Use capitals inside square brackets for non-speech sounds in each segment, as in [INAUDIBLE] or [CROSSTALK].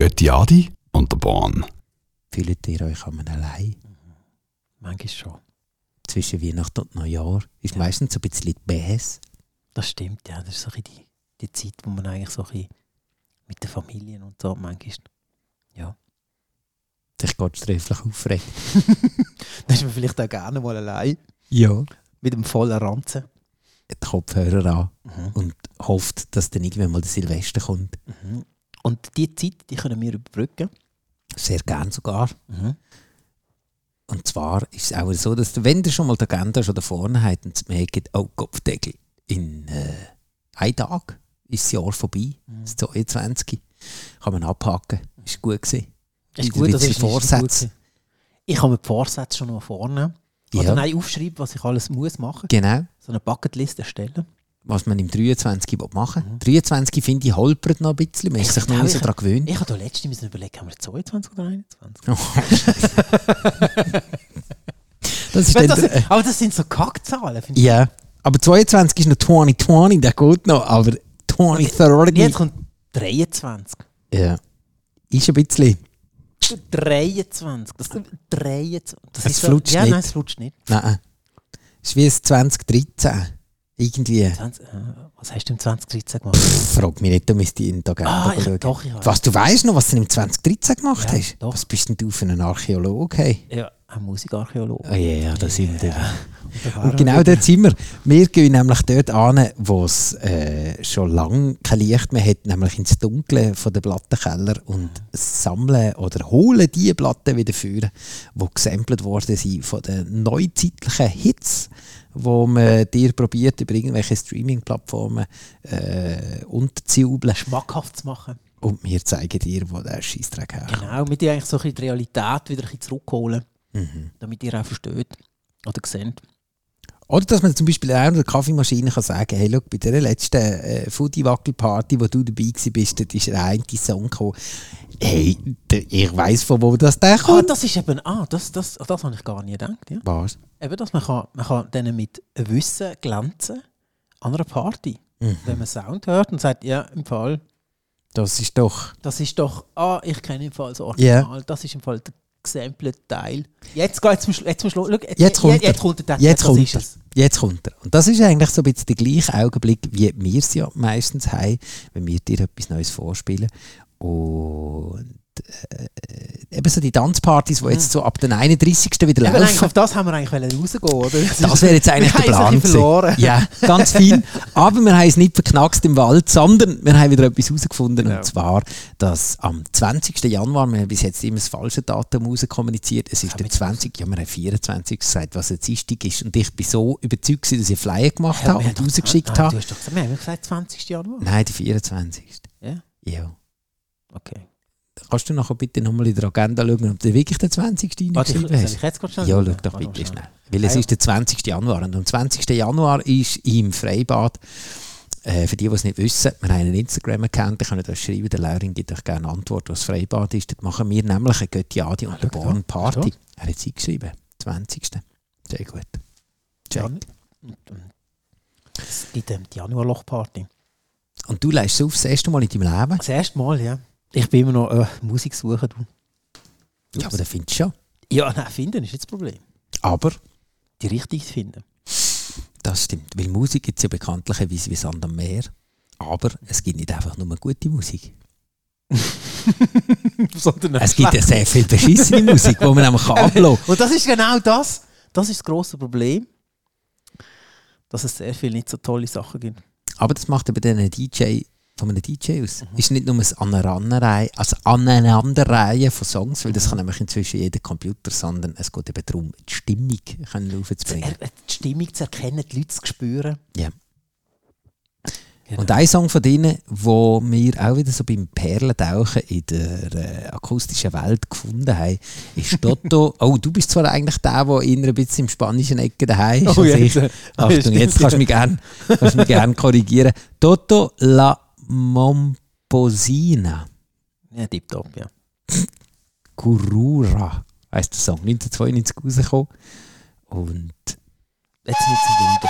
Göttiadi und der Bahn. Fühlt ihr euch an allein? Manchmal schon. Zwischen Weihnachten und Neujahr ist Ja. meistens so ein bisschen Bäs. Das stimmt, ja. Das ist so die, die Zeit, wo man eigentlich so ein bisschen mit den Familien und so manchmal. Sich geht sträflich aufregt. [LAUGHS] Da ist man vielleicht auch gerne mal allein. Ja. Mit dem vollen Ranzen. Die Kopfhörer an Mhm. und hofft, dass dann irgendwann mal der Silvester kommt. Mhm. Und die Zeit, die können wir überbrücken. Sehr gern sogar. Mhm. Und zwar ist es auch so, dass du, wenn ihr schon mal die Agenda schon da vorne habt und merkt, oh Kopfdeckel, in äh, einem Tag ist das Jahr vorbei, Mhm. das 22. Kann man abhaken. Ist gut gewesen. Ist gut, das ist Vorsätze. Ich habe mir die Vorsätze schon mal vorne. Oder Ja, nein, aufschreiben, was ich alles muss machen. genau. So eine Bucketlist erstellen. Was man im 23 will machen Mhm. 23 finde ich holpert noch ein bisschen. Man ist sich noch nicht so daran gewöhnt. Ich habe da letztens überlegen, haben wir 22 oder 21? [LAUGHS] Das ist das, äh, aber das sind so Kackzahlen. finde ich. ja, aber 22 ist noch 2020, der geht noch, aber 2030 Jetzt kommt 23. ja, ist ein bisschen. 23. Das, 23. Das Es ist flutscht ja, nicht. nein, es flutscht nicht. Nein, ist wie das 2013. Irgendwie. 20, äh, was hast du im 2013 gemacht? Frag mich nicht, da müsste ich in der Agenda ah, ich, schauen. doch, habe. Was, du weißt noch, was du im 2013 gemacht Ja, hast? doch. Was bist denn du für ein Archäologe? Hey? Ja, ein Musikarchäologe. Oh ja, ja, da sind wir. Und [LAUGHS] Und genau dort sind wir. Wir gehen nämlich dort an, wo es äh, schon lange kein Licht mehr hat, nämlich ins Dunkle von den Plattenkeller und sammeln oder holen die Platten wieder führen, die gesampelt worden sind von den neuzeitlichen Hits, wo man dir probiert, über irgendwelche Streaming-Plattformen äh, unterzujubeln. schmackhaft zu machen. Und wir zeigen dir, wo der Scheissdreck herkommt. Genau, mit dir eigentlich so ein bisschen die Realität wieder ein bisschen zurückholen, Mhm. damit ihr auch versteht oder seht. Oder dass man zum Beispiel auch in der Kaffeemaschine kann sagen hey, schau, bei der letzten äh, Foodie-Wackel-Party, wo du dabei bist, dort ist der eine Song gekommen. Hey, der, ich weiss, von wo das der Ah, kommt. das ist eben, ah, das, das, das habe ich gar nicht gedacht. Ja. Was? Eben, dass man, kann, man kann denen mit Wissen glänzen an einer Party. Mhm. Wenn man Sound hört und sagt, ja, im Fall, Das ist doch... das ist doch, ah, ich kenne im Fall das. Original, das ist im Fall der gesampelte Teil. Jetzt geht zum, jetzt zum Schluss. Jetzt, Jetzt kommt jetzt, jetzt kommt der Jetzt kommt er. es. Jetzt kommt er. Und das ist eigentlich so ein bisschen der gleiche Augenblick, wie wir es ja meistens haben, wenn wir dir etwas Neues vorspielen. Und eben so die Tanzpartys, die jetzt so ab den 31. wieder Eben, laufen. auf das haben wir eigentlich rausgehen, oder? Das wäre jetzt [LAUGHS] eigentlich der Plan verloren. Ja, ganz fein. Aber wir haben es nicht verknackst im Wald, sondern wir haben wieder etwas herausgefunden. Ja. Und zwar, dass am 20. Januar, wir haben bis jetzt immer das falsche Datum rauskommuniziert, es ist der wir 20. Ja, wir haben 24 gesagt, was jetzt Dienstag ist. Und ich bin so überzeugt, dass ich einen Flyer gemacht Ja, habe und rausgeschickt ah, habe. Du hast doch gesagt, wir haben gesagt 20. Januar. Nein, der 24. Ja? Ja. Okay. Kannst du nachher bitte nochmal in der Agenda schauen, ob du wirklich den 20. Warte, ich, reingeschrieben soll hast? ich jetzt schnell Ja, schau doch bitte schnell. Weil es ist der 20. Januar und am 20. Januar ist im Freibad, äh, für die, die es nicht wissen, wir haben einen Instagram-Account, ich kann euch schreiben, der Laurin gibt euch gerne eine Antwort, was Freibad ist. Dort machen wir nämlich eine Göttiadi und eine schau da, Born Party. Er hat es eingeschrieben, 20. Sehr gut. Check. Ähm, die Januarlochparty. Und du leist es auf das erste Mal in deinem Leben? Das erste Mal, ja. Ich bin immer noch äh, Musik suchen. Du. Ja, aber das findest du schon. Ja, nein, finden ist nicht das Problem. Aber Die richtige finden. das stimmt, weil Musik gibt es ja bekanntlicherweise wie Sand am Meer. Aber es gibt nicht einfach nur gute Musik. [LAUGHS] Es gibt ja sehr viel beschissene [LAUGHS] Musik, die man kann ablassen Und das ist genau das. Das ist das grosse Problem. Dass es sehr viele nicht so tolle Sachen gibt. Aber das macht eben den DJ von einem DJ aus. Ist nicht nur ein Aneinanderreihen, also Aneinanderreihen von Songs, weil das kann nämlich inzwischen jeder Computer, sondern es geht eben darum, die Stimmung können aufzubringen. Die Stimmung zu erkennen, die Leute zu spüren. Ja. Genau. Und ein Song von denen, wo wir auch wieder so beim Perlentauchen in der äh, akustischen Welt gefunden haben, ist [LAUGHS] Toto. oh, du bist zwar eigentlich der, der in ein bisschen im spanischen Ecke daheim ist. Oh, jetzt. ich. [LAUGHS] Achtung, jetzt kannst du mich gerne gern korrigieren. Toto la Momposina. Ja, tipptopp, ja. Kurura heisst der Song. 1992 rausgekommen. Und Jetzt nicht zum Wunder.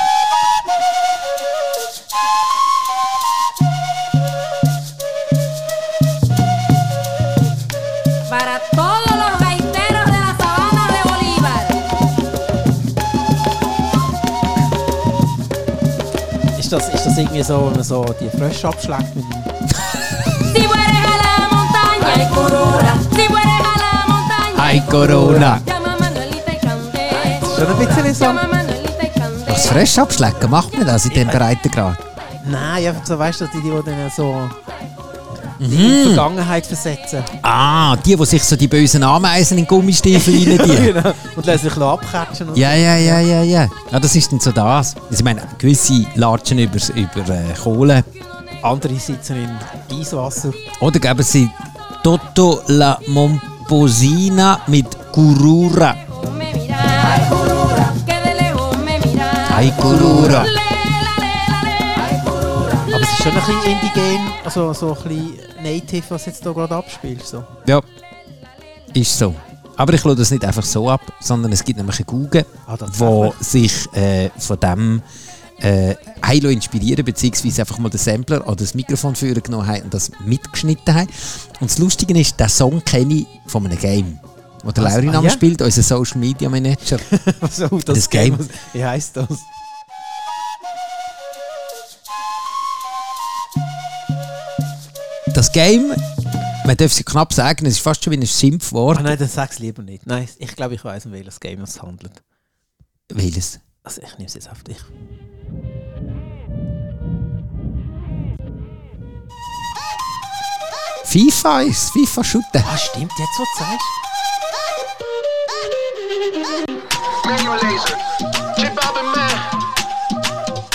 Ist das, ist das irgendwie so, wenn man so die Frösche abschlägt mit dem Si fueres a la montaña, ay Corona. Si fueres a la montaña, Ay, Corona. Schon ein bisschen so. Was frisch abschlecken, macht man das in dem Breitengrad? Nein, einfach so, weißt du, die, die dann so in Mhm. die Vergangenheit versetzen. Ah, die, die sich so die bösen Ameisen in Gummistiefel [LAUGHS] rein genau. Und lassen sich noch abkatschen. Ja, ja, ja, ja, ja. Ja, das ist dann so das. Also, ich meine, gewisse latschen über, über äh, Kohle. Andere sitzen in Eiswasser. Oder geben sie Toto la Momposina mit Gurura. Ay Gurura. Aber es ist schon ein bisschen indigen, also so ein bisschen native, was jetzt hier gerade abspielt. So. Ja, ist so. Aber ich schaue das nicht einfach so ab, sondern es gibt nämlich eine Google, Ah, wo sich äh, von dem äh, lassen inspirieren beziehungsweise einfach mal den Sampler oder das Mikrofon führen genommen haben und das mitgeschnitten haben. Und das Lustige ist, der Song kenne ich von einem Game, wo der Was? Laurin Ah, am ja? spielt, unser Social Media Manager. [LAUGHS] so, das, Das Game. was- Wie heisst das? Das Game, man darf es knapp sagen, es ist fast schon wie ein Schimpfwort. Ah nein, dann sag's lieber nicht. Nein, ich glaube, ich weiß, um welches Game es handelt. Welches? Also ich nehme es jetzt auf dich. FIFA ist FIFA Shooter. Ah, stimmt, jetzt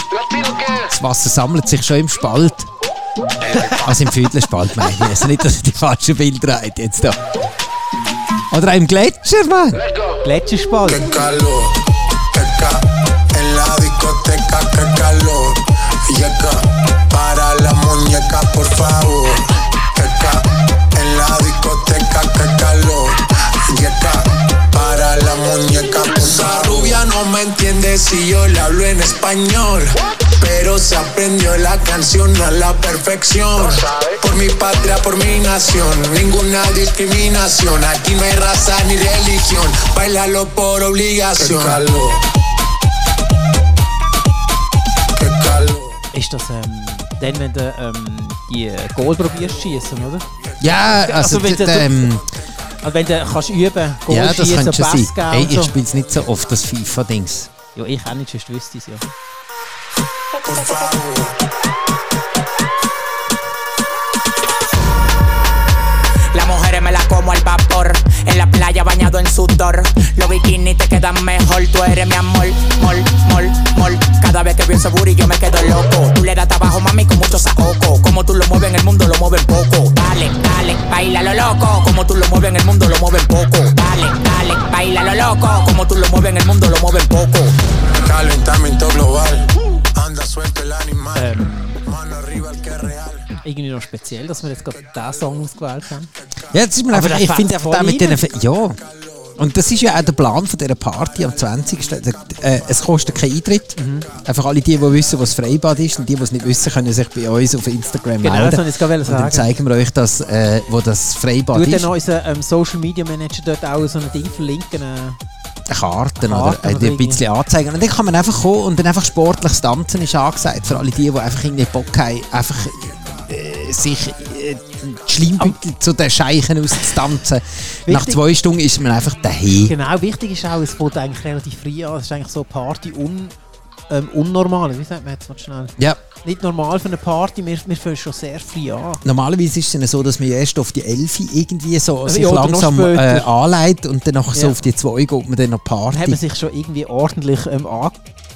Latino Gang. Das Wasser sammelt sich schon im Spalt. [LAUGHS] Also im Viertelspalt meine ich. Also nicht, dass ihr die falschen Bilder jetzt da. Oder auch im Gletscher, Mann. Gletscherspalt. Qué calor, que ca en la discoteca, que calor. Yeca, para la muñeca, por favor. Que ca en la discoteca, que calor. Yeca, para la muñeca, por Esa rubia no me entiende si yo le hablo en español. Pero se aprendió la canción a la perfección. Por mi patria, por mi nación, ninguna discriminación. Aquí no hay raza ni religión. Bailalo por obligación. Qué calor. Qué calor. Ist das ähm, dann, wenn du ähm, die Goal probierst zu schießen, oder? Ja, also, Also, wenn du- ähm, Also wenn du kannst üben, Goal ja, schießen, Pass geben Ey, ich so. spiele es nicht so oft, das FIFA-Dings. Ja, ich auch nicht, sonst wüsste ich es ja. En la playa bañado en sudor. Los bikinis te quedan mejor. Tú eres mi amor, mol, mol, mol. Cada vez que ese booty yo me quedo loco. Tú le das trabajo, mami, con mucho saoco. Como tú lo mueves en el mundo, lo mueven poco. Dale, dale, baila lo loco. Como tú lo mueves en el mundo, lo mueven poco. Dale, dale, baila lo loco. Como tú lo mueves en el mundo, lo mueven poco. Calentamiento global. Ähm, irgendwie noch speziell, dass wir jetzt gerade diesen Song ausgewählt haben. Ja, das ist mir einfach, ich finde einfach voll den mit rein. diesen... Ja. Und das ist ja auch der Plan von dieser Party am 20. Äh, es kostet keinen Eintritt. Mhm. Einfach alle die, die wissen, was Freibad ist und die, die es nicht wissen, können sich bei uns auf Instagram Genau, melden. das wollte ich jetzt gerade und dann sagen. zeigen wir euch, das, äh, wo das Freibad Du dann ist. unser ähm, Social Media Manager dort auch so ein Ding verlinken. Äh, Karten, oder, äh, oder die ein bisschen anzeigen. Und dann kann man einfach kommen und dann einfach sportliches Tanzen ist angesagt. Für alle die, die einfach irgendwie Bock haben, einfach äh, sich äh, die Schleimbeutel zu den Scheichen auszutanzen. Nach Wichtig- zwei Stunden ist man einfach daheim. genau, wichtig ist auch, es fängt eigentlich relativ früh an. Es ist eigentlich so eine Party un, ähm, unnormal. Wie sagt man jetzt mal schnell? Ja, Nicht normal für eine Party, wir, wir fangen schon sehr früh an. normalerweise ist es so, dass man ja erst auf die 11 irgendwie so sich Ja, noch langsam äh, anleitet und dann nachher so Ja. auf die 2 geht man dann noch Dann hat man Party. sich schon irgendwie ordentlich ähm, an...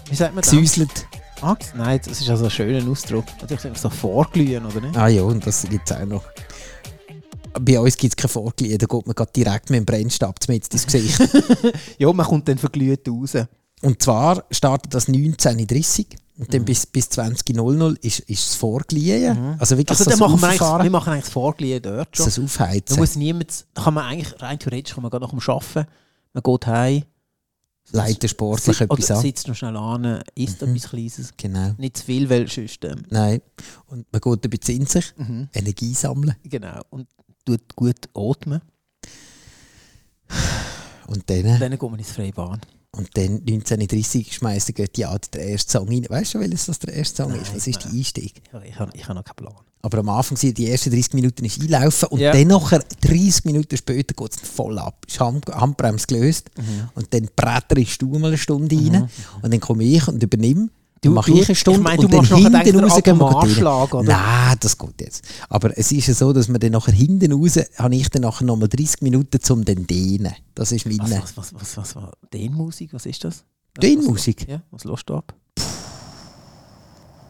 Wie sagt man das? Gesäuselt. Ah, nein, das ist also ein schöner Ausdruck. Natürlich so vorglühen, oder nicht? Ah ja, und das gibt es auch noch. Bei uns gibt es kein Vorglied, da geht man direkt mit dem Brennstab mit ins Gesicht. [LAUGHS] Ja, man kommt dann verglüht raus. Und zwar startet das 19.30 und Mhm. dann bis, bis 20.00 ist, ist das Vorglühen. Also wirklich Also so dann das machen wir, eigentlich, wir machen eigentlich das Vorglühen dort schon. das Aufheizen. Da muss niemand... Da kann man eigentlich, rein theoretisch, kann man gerade nach dem Arbeiten, man geht heim, Leiten sportlich sit- etwas an. sitzt noch schnell an, isst Mhm. etwas Kleines. Genau. Nicht zu viel, weil sonst... Ähm, Nein. Und man geht ein bisschen in sich, mhm. Energie sammeln. Genau. Und tut gut atmen. Und dann, Dann geht man ins Freibahn. Und dann 1930 schmeißt der Götti an den ersten Song rein. Weißt du, welches das der erste Song ist? Was ist der Einstieg? Ich habe ich hab noch keinen Plan. Aber am Anfang sind die ersten 30 Minuten ist einlaufen und Ja. dann nachher 30 Minuten später geht es voll ab. Ist Hand, Handbremse gelöst Mhm. und dann bretterst du mal eine Stunde rein und dann komme ich und übernehme. Du- mache ich eine Stunde ich meine, und dann hinten raus gehen wir? Nein, das geht jetzt. Aber es ist ja so, dass man dann nachher hinten raus, habe ich dann nachher nochmal 30 Minuten zum den dehnen. Das ist Was, meine was, was, was, was war Dehnmusik? Was ist das? Dehnmusik. Ja, was lässt du ab?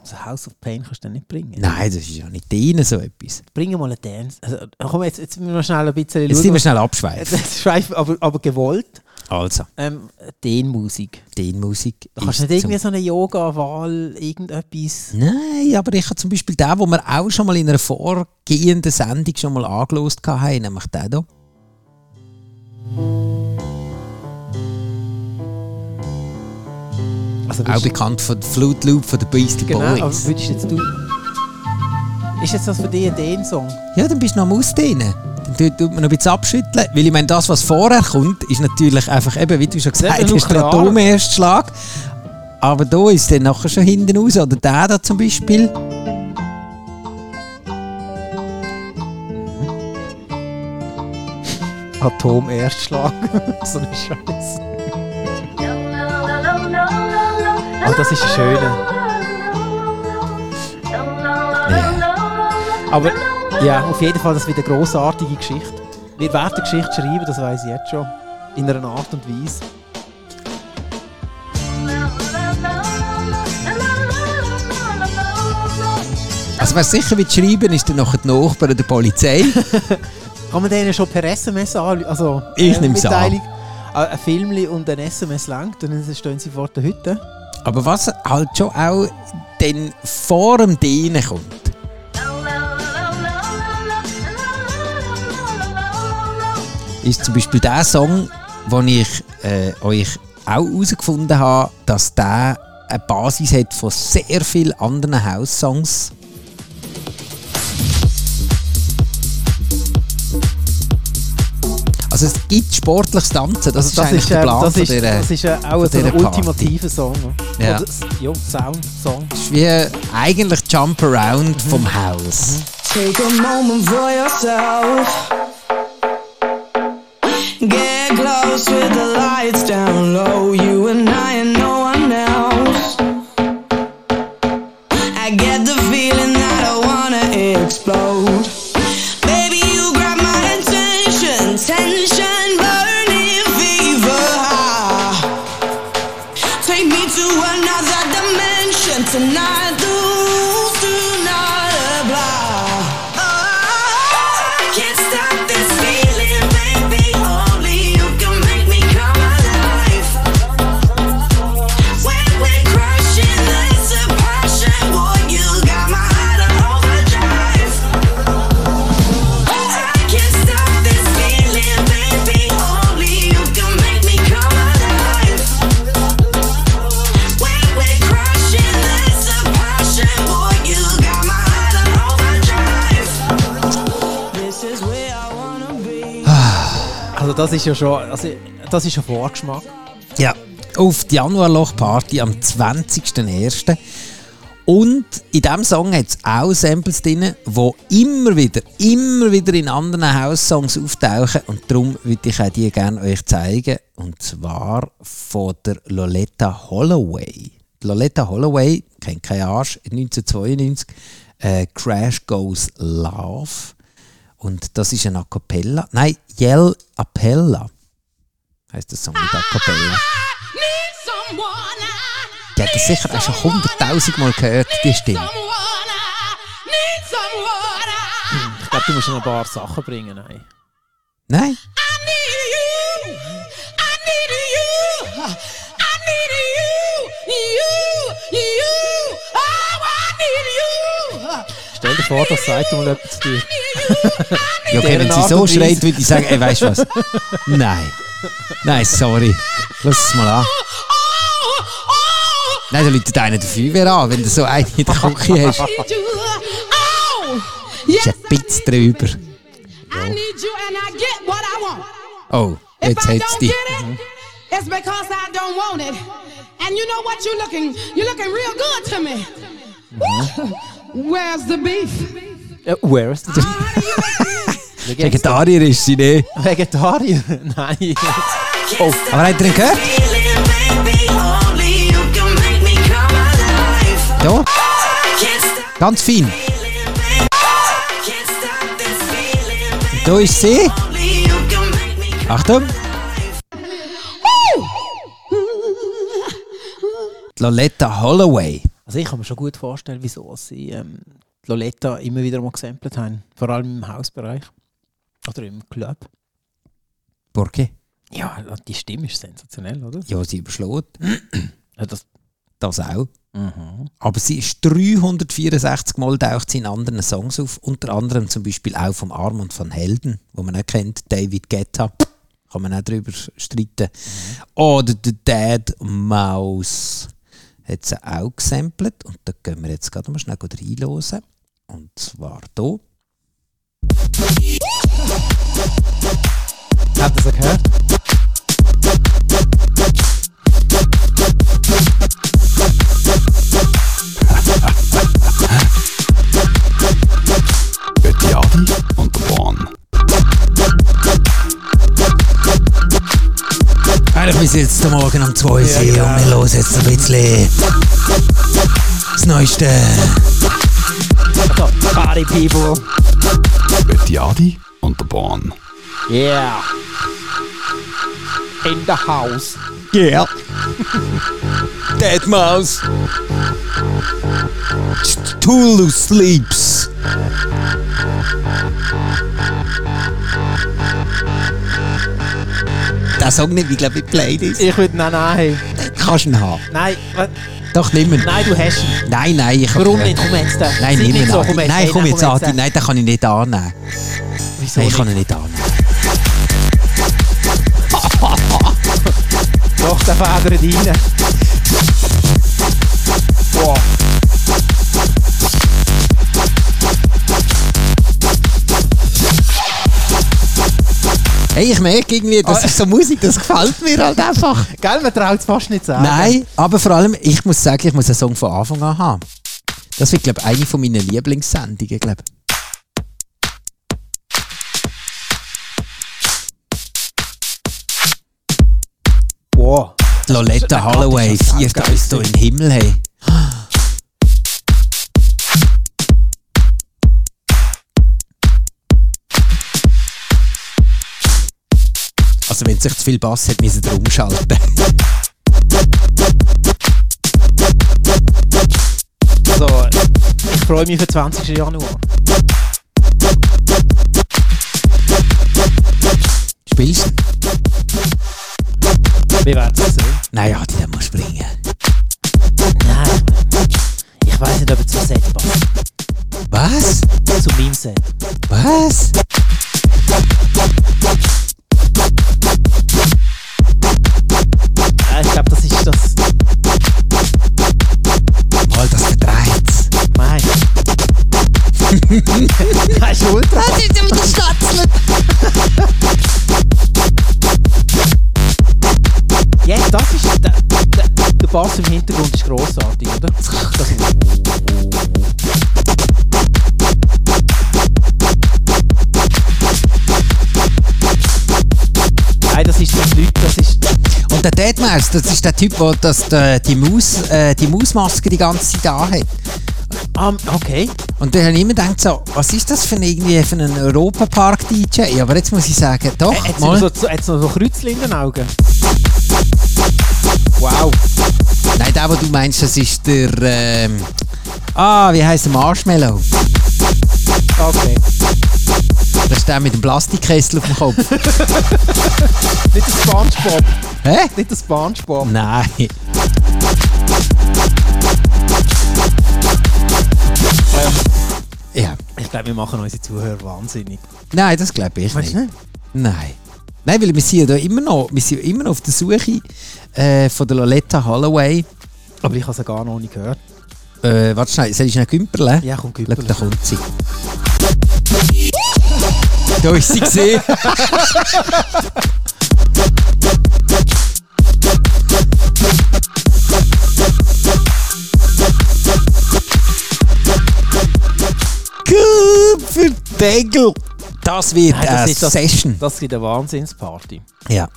Also House of Pain kannst du nicht bringen. Nein, das ist ja nicht dehnen so etwas. Bring mal einen Dance. Also, komm, jetzt, jetzt müssen wir schnell ein bisschen Jetzt sind wir schnell abschweifen. [LAUGHS] Aber, aber gewollt. Also, Ähm, Dehnmusik. Dehnmusik. Kannst du nicht irgendwie so eine Yoga-Wahl, irgendetwas. Nein, aber ich habe zum Beispiel den, den wir auch schon mal in einer vorgehenden Sendung schon mal angelost haben, nämlich den hier. Also, Auch bekannt von Flute Loop von den Beastie Genau, aber Boys. würdest jetzt du. Ist jetzt das für dich ein Dehn-Song? Ja, dann bist du noch am Ausdehnen. Dann tut, tut man noch ein bisschen abschütteln. Weil ich meine, das, was vorher kommt, ist natürlich einfach eben, wie du schon gesagt hast, der nuklear. Atomerstschlag. Aber da ist dann nachher schon hinten raus. Oder der da zum Beispiel. [LAUGHS] Atom-Erstschlag. [LAUGHS] so eine Scheiße. Ah, das ist ein schöner. Aber ja, auf jeden Fall, das wird eine grossartige Geschichte. Wir werden eine Geschichte schreiben, das weiß ich jetzt schon. In einer Art und Weise. Also wer sicher wird schreiben, ist dann nachher die Nachbarn der Polizei. [LAUGHS] Kann man denen schon per SMS an? Also, Ich nehm's an. Mitteilung, äh, Ein Film und ein SMS langt und dann stehen sie vor der Hütte. Aber was halt schon auch dann vor dem Dehnen kommt, ist zum Beispiel der Song, den ich äh, euch auch herausgefunden habe, dass der eine Basis hat von sehr vielen anderen House-Songs. Also es gibt sportliches Tanzen, das, ist eigentlich der äh, Plan das von ist, dieser- das ist äh, auch so ein ultimativer Song. Ja. Oder, s- ja, Sound-Song. ist wie eigentlich Jump Around vom Haus. Take a moment for yourself. Get close with the lights down low. You and I das ist ja schon, also das ist ein Vorgeschmack. Ja, auf die Januarloch-Party am 20.01. Und in diesem Song hat es auch Samples drin, die immer wieder, immer wieder in anderen House-Songs auftauchen. Und darum würde ich auch die gerne euch zeigen. Und zwar von der Loletta Holloway. Die Loletta Holloway, kennt kein Arsch, 1992, äh, Crash Goes Love. Und das ist ein A Cappella. Nein, Yell Appella heißt der Song mit A Cappella. Die hat das sicher auch schon hunderttausend Mal gehört, die Stimme. Ich glaube, du musst noch ein paar Sachen bringen. Nein. Nein? Stell dir vor, das sagt mal etwas zu dir. Ja, okay, wenn sie so schreit, würde ich sagen, ey, weißt du was? Nein. Nein, sorry. Lass es mal an. Nein, da läutet einer der Feuerwehr an, wenn du so einen in der Küche hast. Ist ein bisschen drüber. Oh, Jetzt hat's die. get it, it's because I don't want it. And you know what? You're looking, you're looking real good to me. Woo. Where's the beef? Äh, where's the Vegetarier ist sie nicht. Vegetarier? Nein. Oh, aber habt ihr ihn gehört? Ja, ganz fein. Und da ist sie. Achtung. Loletta Holloway. Also ich kann mir schon gut vorstellen, wieso sie ähm, Loletta immer wieder mal gesampelt haben. Vor allem im Hausbereich. Oder im Club. Porque? Ja, die Stimme ist sensationell, oder? Ja, sie überschlägt. Ja, das, Das auch. Aber sie ist 364 Mal taucht sie in anderen Songs auf, unter anderem zum Beispiel auch vom Armand von Helden, wo man auch kennt, David Guetta, kann man auch drüber streiten. Oder der Dad Mouse hat sie auch gesampelt und da gehen wir jetzt gerade mal schnell reinhören. Und zwar hier. habt ihr das gehört? Betty Adi und der Bahn. Eigentlich müssen wir jetzt am Morgen um 2 Uhr sein ja. und wir hören jetzt ein bisschen das Neueste. Party People. Betty Adi und der Bahn. Yeah. In the house. Yeah. [LAUGHS] Dead mouse. Tulu sleeps. Der Song nicht, ich glaube, ich Playlist. Ich würde nein, nein. Kannst du ihn haben? Nein, Doch, nimm ihn. nein, du hast ihn. Nein, nein, ich Warum nicht? Komm jetzt. da. Nein, nimm ihn so, komm jetzt. Nein, komm jetzt an. jetzt. Nein, den kann ich nicht annehmen. Wieso Nein, ich kann ihn nicht annehmen. Doch, der federt rein. Hey, ich merke irgendwie, das ist so Musik, das gefällt mir halt einfach. Gell, man traut es fast nicht sagen. Nein, aber vor allem, ich muss sagen, ich muss einen Song von Anfang an haben. Das wird, glaube ich, eine von meinen Lieblingssendungen, glaube Wow. ich. Loletta Holloway, hier in den Himmel, hey. Also wenn es sich zu viel Bass hat, müssen wir umschalten. Also, ich freue mich für den 20. Januar. Spielst du? Wir werden es sehen. Nein, ja, die muss springen. Nein. Ich weiß nicht, ob es zum Set passt. Was? Zu meinem Set. Was? Ultra. Das ist ja wieder Statzlet. Ja, das ist. Der, der, der Bass im Hintergrund ist grossartig, oder? Das, Nein, das ist nicht Leute, das ist. Und der Deadmaus, das ist der Typ, der das, der, die, Maus, äh, die Mausmaske die ganze Zeit da hat. Ah, okay. Und dann habe ich immer gedacht, so, was ist das für, ein, irgendwie für einen Europapark-DJ? Aber jetzt muss ich sagen, doch, Äh, Hat mal. so, so, hat's noch so Kreuzchen in den Augen? Wow. Nein, der, den du meinst, das ist der. Ähm, ah, wie heißt der Marshmallow? Okay. Das ist der mit dem Plastikkessel auf dem Kopf. [LAUGHS] Nicht der Spongebob. Hä? Nicht der Spongebob. Nein. Ich glaube, wir machen unsere Zuhörer wahnsinnig. Nein, das glaube ich weißt nicht. nicht. Nein. Nein, weil wir sind ja immer noch, wir sind immer noch auf der Suche äh, von der Loletta Holloway. Aber ich habe sie gar noch nicht gehört. Äh, warte schnell, soll ich schnell Kümperle? Ja, komm, Kümperle. Da kommt sie. da ist sie gesehen. [LAUGHS] Degel! Das wird Nein, eine ist das, Session. Das wird eine Wahnsinnsparty. Ja.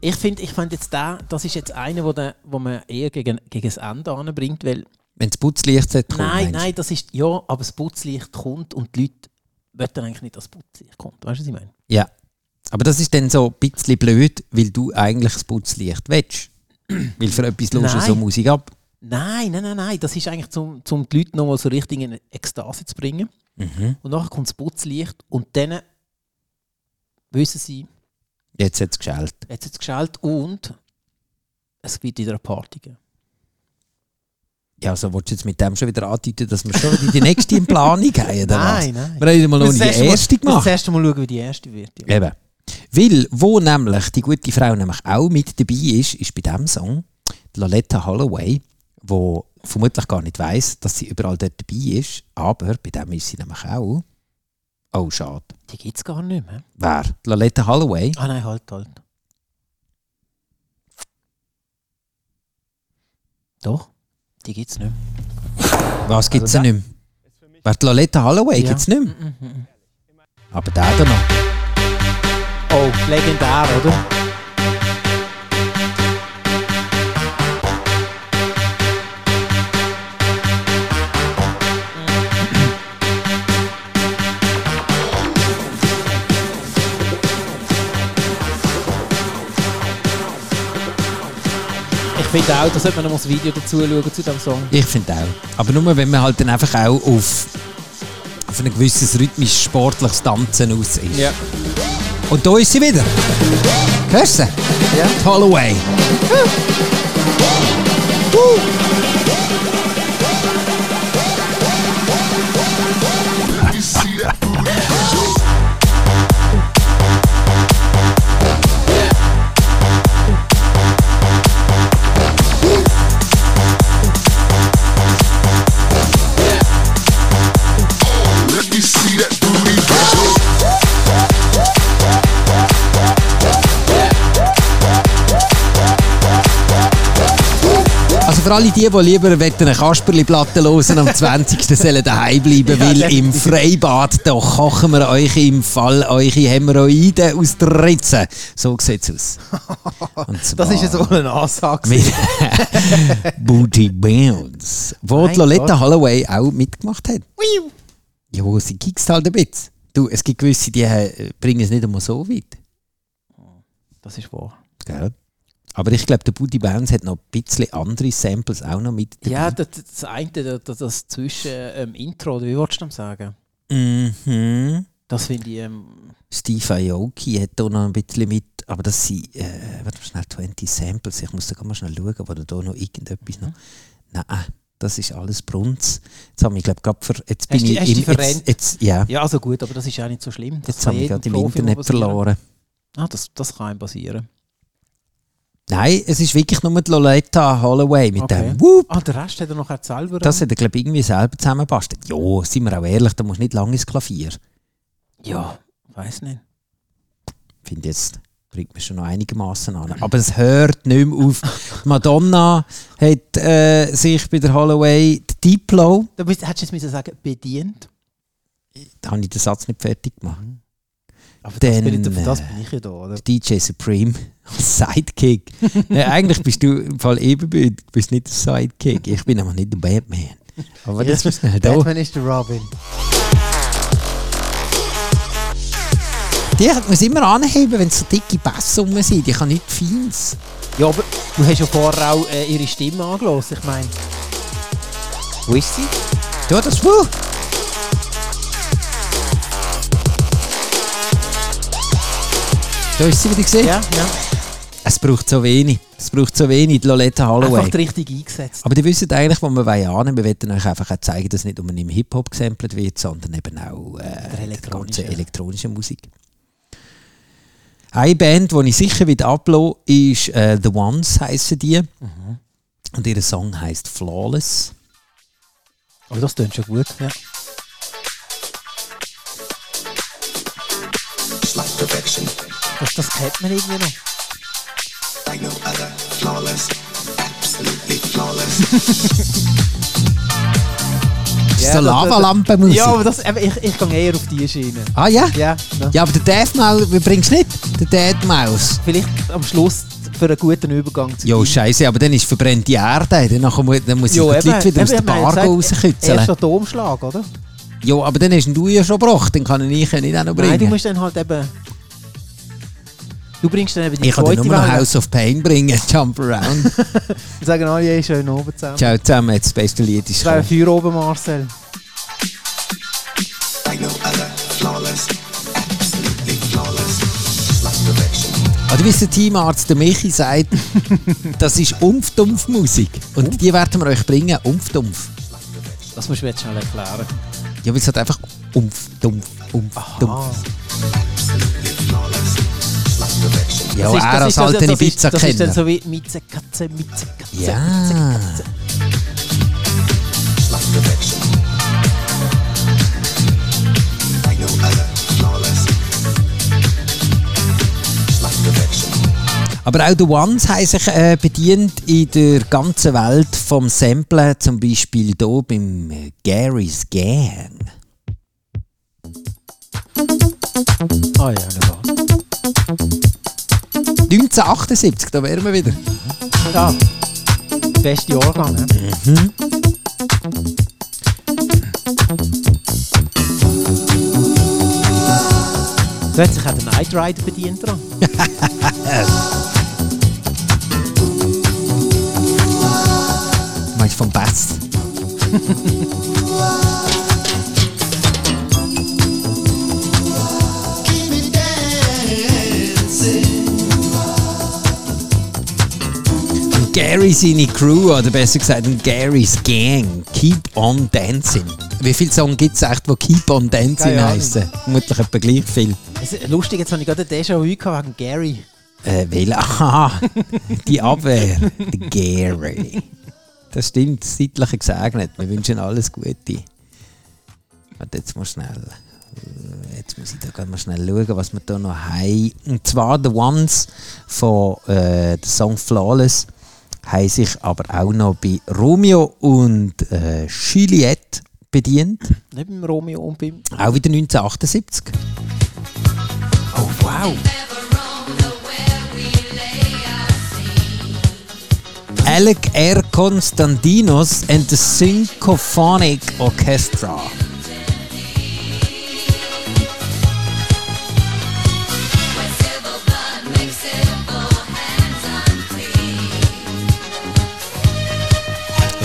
Ich finde ich find jetzt der, das ist jetzt einer, wo, der, wo man eher gegen, gegen das Ende anbringt, weil Wenn das Putzlicht kommen, nein, meinst nein, das ist ja, aber das Putzlicht kommt und die Leute wollen eigentlich nicht, dass das Putzlicht kommt. Weißt du, was ich meine? Ja. Aber das ist dann so ein bisschen blöd, weil du eigentlich das Putzlicht willst. weil für etwas los Nein. so Musik ab. Nein, nein, nein, nein. Das ist eigentlich, um, um die Leute nochmal so richtig in eine Ekstase zu bringen. Mhm. Und nachher kommt das Putzlicht und dann wissen sie, Jetzt hat es geschält. jetzt hat es geschält und es wird wieder eine Party geben. Ja, also willst du jetzt mit dem schon wieder andeuten, dass wir schon wieder die nächste in Planung [LAUGHS] haben? Oder Nein, was? nein. Wir haben mal noch nicht die erste Mal- erste Das gemacht. erste Mal schauen, wie die erste wird. Ja. Eben. Weil, wo nämlich die gute Frau nämlich auch mit dabei ist, ist bei diesem Song die Loletta Holloway, wo vermutlich gar nicht weiß, dass sie überall dort dabei ist, aber bei dem ist sie nämlich auch. Oh, schade. Die gibt es gar nicht mehr. Wer? Die Loletta Holloway? Ah nein, halt, halt. Doch, die gibt es nicht mehr. Was gibt es Also denn nicht mehr? Wer die Loletta Holloway Ja. gibt es nicht mehr? Mm, mm, mm. Aber der da noch. Oh, legendär, oder? Finde auch, da sollte man noch mal das Video dazu schauen zu diesem Song. Ich finde auch. Aber nur, wenn man halt dann einfach auch auf, auf ein gewisses rhythmisch sportliches Tanzen aus ist. Ja. Und da ist sie wieder. Hörst du sie? Ja. Holloway. Also für alle die, die lieber eine Kasperli-Platte hören am [LAUGHS] 20. sollen daheim bleiben, Ja, weil im Freibad da kochen wir euch im Fall eure Hämorrhoiden aus der Ritze. So sieht es aus. [LAUGHS] Das ist jetzt auch eine Ansage. mit [LAUGHS] Booty Bounce, wo Mein die Loletta Gott. Holloway auch mitgemacht hat. Ja, wo sie kickst halt ein bisschen. Du, es gibt gewisse, die äh, bringen es nicht einmal so weit. Das ist wahr. Gell? Aber ich glaube, der Booty Bounce hat noch ein bisschen andere Samples auch noch mit dabei. Ja, das, das eine, das, das, das zwischen ähm, Intro, oder wie wolltest du das sagen? Mhm. Das finde ich. Ähm, Steve Aoki hat da noch ein bisschen mit, aber das sind, äh, warte mal schnell, 20 Samples. Ich muss da mal schnell schauen, ob da da noch irgendetwas noch. Nein, das ist alles Brunz. Jetzt habe ich, glaube gerade für, jetzt bin Hast ich im, jetzt, jetzt, ja, ja, also gut, aber das ist auch nicht so schlimm. Das jetzt habe ich gerade im Profi Internet verloren. Ah, das, das kann passieren. Nein, es ist wirklich nur die Loletta Holloway mit Okay. dem Whoop. Ah, der Rest hat er noch selber. Das hat er, glaube ich, irgendwie selber zusammenbastelt. Ja, sind wir auch ehrlich, da musst du nicht lange ins Klavier. ja, weiß nicht. finde jetzt bringt mir schon noch einigermaßen an. Aber es hört nicht mehr auf. [LAUGHS] Madonna hat äh, sich bei der Holloway die Diplo, Da müsst- hättest du jetzt müssen sagen, bedient. da habe ich den Satz nicht fertig gemacht. Aber Dann, das bin ich, für das bin ich ja da, oder? DJ Supreme [LAUGHS] als Sidekick. Nein, eigentlich bist du im Fall ebenbürtig, du bist nicht der Sidekick. Ich bin aber nicht der Batman. Aber das ist nicht da. Batman ist der Robin. Die man immer anheben, wenn so dicke Bass rum sind. Die kann nicht Feins. Ja, aber du hast ja vorher auch äh, ihre Stimme angelassen. Ich meine, wo ist sie? Ja, das Wuh. Da ist sie wieder gesehen. Ja, ja. Es braucht so wenig. Es braucht so wenig, die Loletta Holloway. Einfach richtig eingesetzt. Aber die wissen eigentlich, wo wir wollen. Wir wollen euch einfach auch zeigen, dass nicht nur im Hip-Hop gesampelt wird, sondern eben auch äh, der elektronische. ganze elektronische Musik. Eine Band, die ich sicher wieder ablasse, ist äh, The Ones, heissen die. Und ihr Song heißt Flawless. Aber das klingt schon gut. Ja. It's like perfection, Das, das kennt man irgendwie noch. like no other. Flawless, absolutely flawless. ist [LAUGHS] Ja, so Lavalampenmusik. Ja, aber das, ich, ich gehe eher auf die Schiene. ah ja? Ja, ne? Ja, aber der Deathmaus, wie bringst du nicht? Der Deadmaus. Vielleicht am Schluss für einen guten Übergang zu Jo, scheiße, aber dann ist verbrennte Erde. Dann, nachher mu- dann muss ich Jo, die Leute wieder aus eben, der wir haben Bar gesagt, rauskützeln. Erst Atomschlag, oder? Jo, aber dann hast du ja schon gebracht. Dann kann ich ihn nicht auch noch bringen. Nein, du musst dann halt eben... Du bringst dann eben die ich kann dir zweite nur noch. House of Pain bringen. [LAUGHS] Jump around. Und [LAUGHS] sagen alle, schön oben zusammen. Ciao zusammen, jetzt das beste Lied ist gekommen. Feuer oben, Marcel. Oder wie der Teamarzt der Michi sagt, [LAUGHS] das ist Umfdumpf-Musik. Und die werden wir euch bringen, Umfdumpf. Das musst du mir jetzt schnell erklären. Ja, weil es hat einfach Umfdumpf, Umfdumpf. Ja, Das ist- er das als ist- das ist- Das ist dann so wie Mitze, Katze, Mitze, Katze, Ja. Mitze, Katze. Aber auch die Ones haben sich äh, bedient in der ganzen Welt vom Samplen, zum Beispiel hier beim äh, Gary's Gang. Ah ja, nicht 1978, da wären wir wieder. Ja. Beste Jahrgang, ne? Da hat sich auch der Night Rider bedient dran. [LAUGHS] Meinst du vom Bass? [LAUGHS] Gary seine Crew, oder besser gesagt ein Gary's Gang, Keep on Dancing. Wie viele Songs gibt es echt, die Keep on Dancing Ahnung. heißen? Vermutlich etwa gleich viel. Lustig, jetzt habe ich gerade ein Déjà-vu gehabt wegen Gary. Äh, weil, aha, die Abwehr, der Gary. Das stimmt, das Zeitliche gesegnet. Wir wünschen alles Gute. Warte, jetzt mal schnell. Jetzt muss ich da gerade mal schnell schauen, was wir da noch haben. Und zwar The Ones von äh, der Song Flawless haben sich aber auch noch bei Romeo und äh, Juliette bedient. Nicht beim Romeo und beim... Auch wieder 1978. Oh, wow. Alec R. Konstantinos and the Symphonic Orchestra.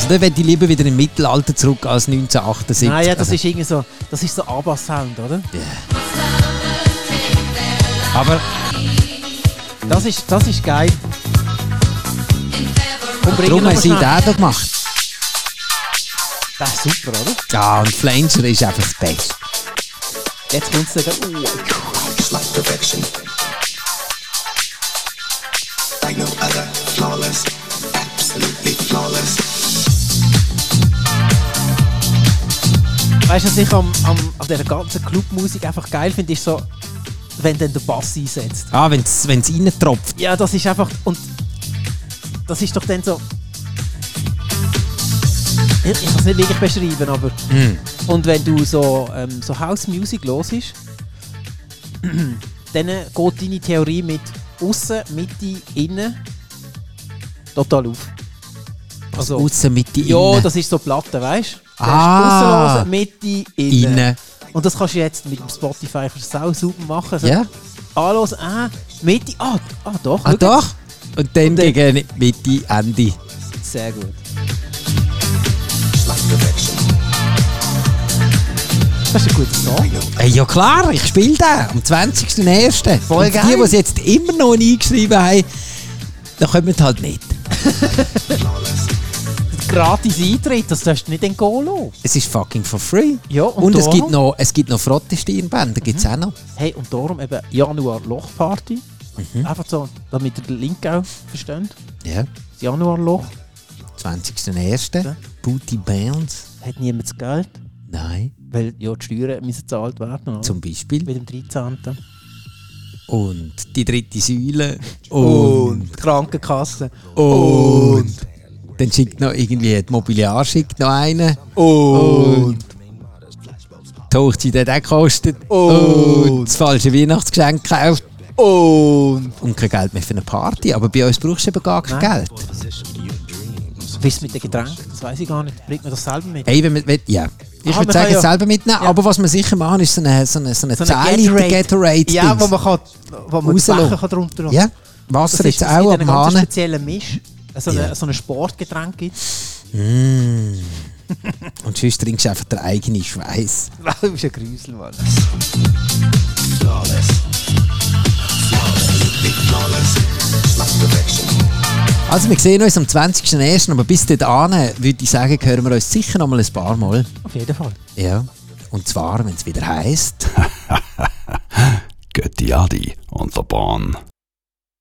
Also da werde ich lieber wieder im Mittelalter zurück als 1978. Nein, ja, das Also, ist irgendwie so... Das ist so ABBA-Sound, oder? aber Das ist, das ist geil. Ihn darum haben sie den da gemacht. Das ist super, oder? Ja, und Flanger ist einfach das Beste. Jetzt kommt es dann... Oh, Weißt du, was ich am, am, an dieser ganzen Clubmusik einfach geil finde, ist so, wenn dann der Bass einsetzt. Ah, wenn es reintropft. Ja, das ist einfach. Und das ist doch dann so. Ich, ich kann es nicht wirklich beschreiben, aber. Mm. Und wenn du so, ähm, so House Music los ist, dann geht deine Theorie mit außen, Mitte, innen total auf. Also, Aussen mit die ja, das ist so Platte, weißt du? Ah. Außen, Mitte, innen. Innen. Und das kannst du jetzt mit dem Spotify auch super machen. Also, Ja. Anlos, ah, Mitte, ah, ah doch. Ah doch. Und dann Und dann- gegen Mitte, Ende. Sehr gut. Das ist ein guter Song. Ey, ja klar, ich spiele den am 20.01. Voll Und geil. Die, die es jetzt immer noch nicht eingeschrieben haben, da kommen halt nicht. [LAUGHS] Gratis Eintritt, das darfst du nicht in Golo. Es ist fucking for free. Ja, und, Und, es gibt noch, es gibt noch Frottestirnbänder, gibt es auch noch. Hey, und darum eben Januar Lochparty. Mhm. Einfach so, damit ihr den Link auch versteht. Ja. Das Januar Loch 20.01. Ja. Booty Bands. hat niemand das Geld, Nein, weil ja die Steuern müssen gezahlt werden. Oder? zum Beispiel. Mit dem 13. Und die dritte Säule. Und die Krankenkasse. Und. Dann schickt noch irgendwie die Mobiliar schickt noch einen. Und. Die Hochzeit hat auch gekostet. Und. Und das falsche Weihnachtsgeschenk gekauft. Und. Und kein Geld mehr für eine Party. Aber bei uns brauchst du eben gar kein Nein. Geld. Wie ist mit den Getränken? Das weiß ich gar nicht. Bringt man das selber mit? Hey, wenn man, wenn, ja. Ich Ah, würde sagen, kann ja- selber mitnehmen. Ja. Aber was wir sicher machen, ist so eine, so eine, so eine So 10 eine Liter Gatorade. Ja, wo man, kann, wo man. Becher kann drunter lassen Ja, Wasser Das ist, jetzt auch am einen ganz Hahn. speziellen Misch. So, eine, Ja. so ein Sportgetränk gibt. Mm. Und sonst trinkst du einfach den eigenen Schweiß. [LAUGHS] du bist ein Grüsel, Mann. Also wir sehen uns am 20.01. Aber bis dahin würde ich sagen, hören wir uns sicher noch mal ein paar Mal. Auf jeden Fall. Ja. Und zwar, wenn es wieder heisst. [LAUGHS] Götti Adi und der Bahn.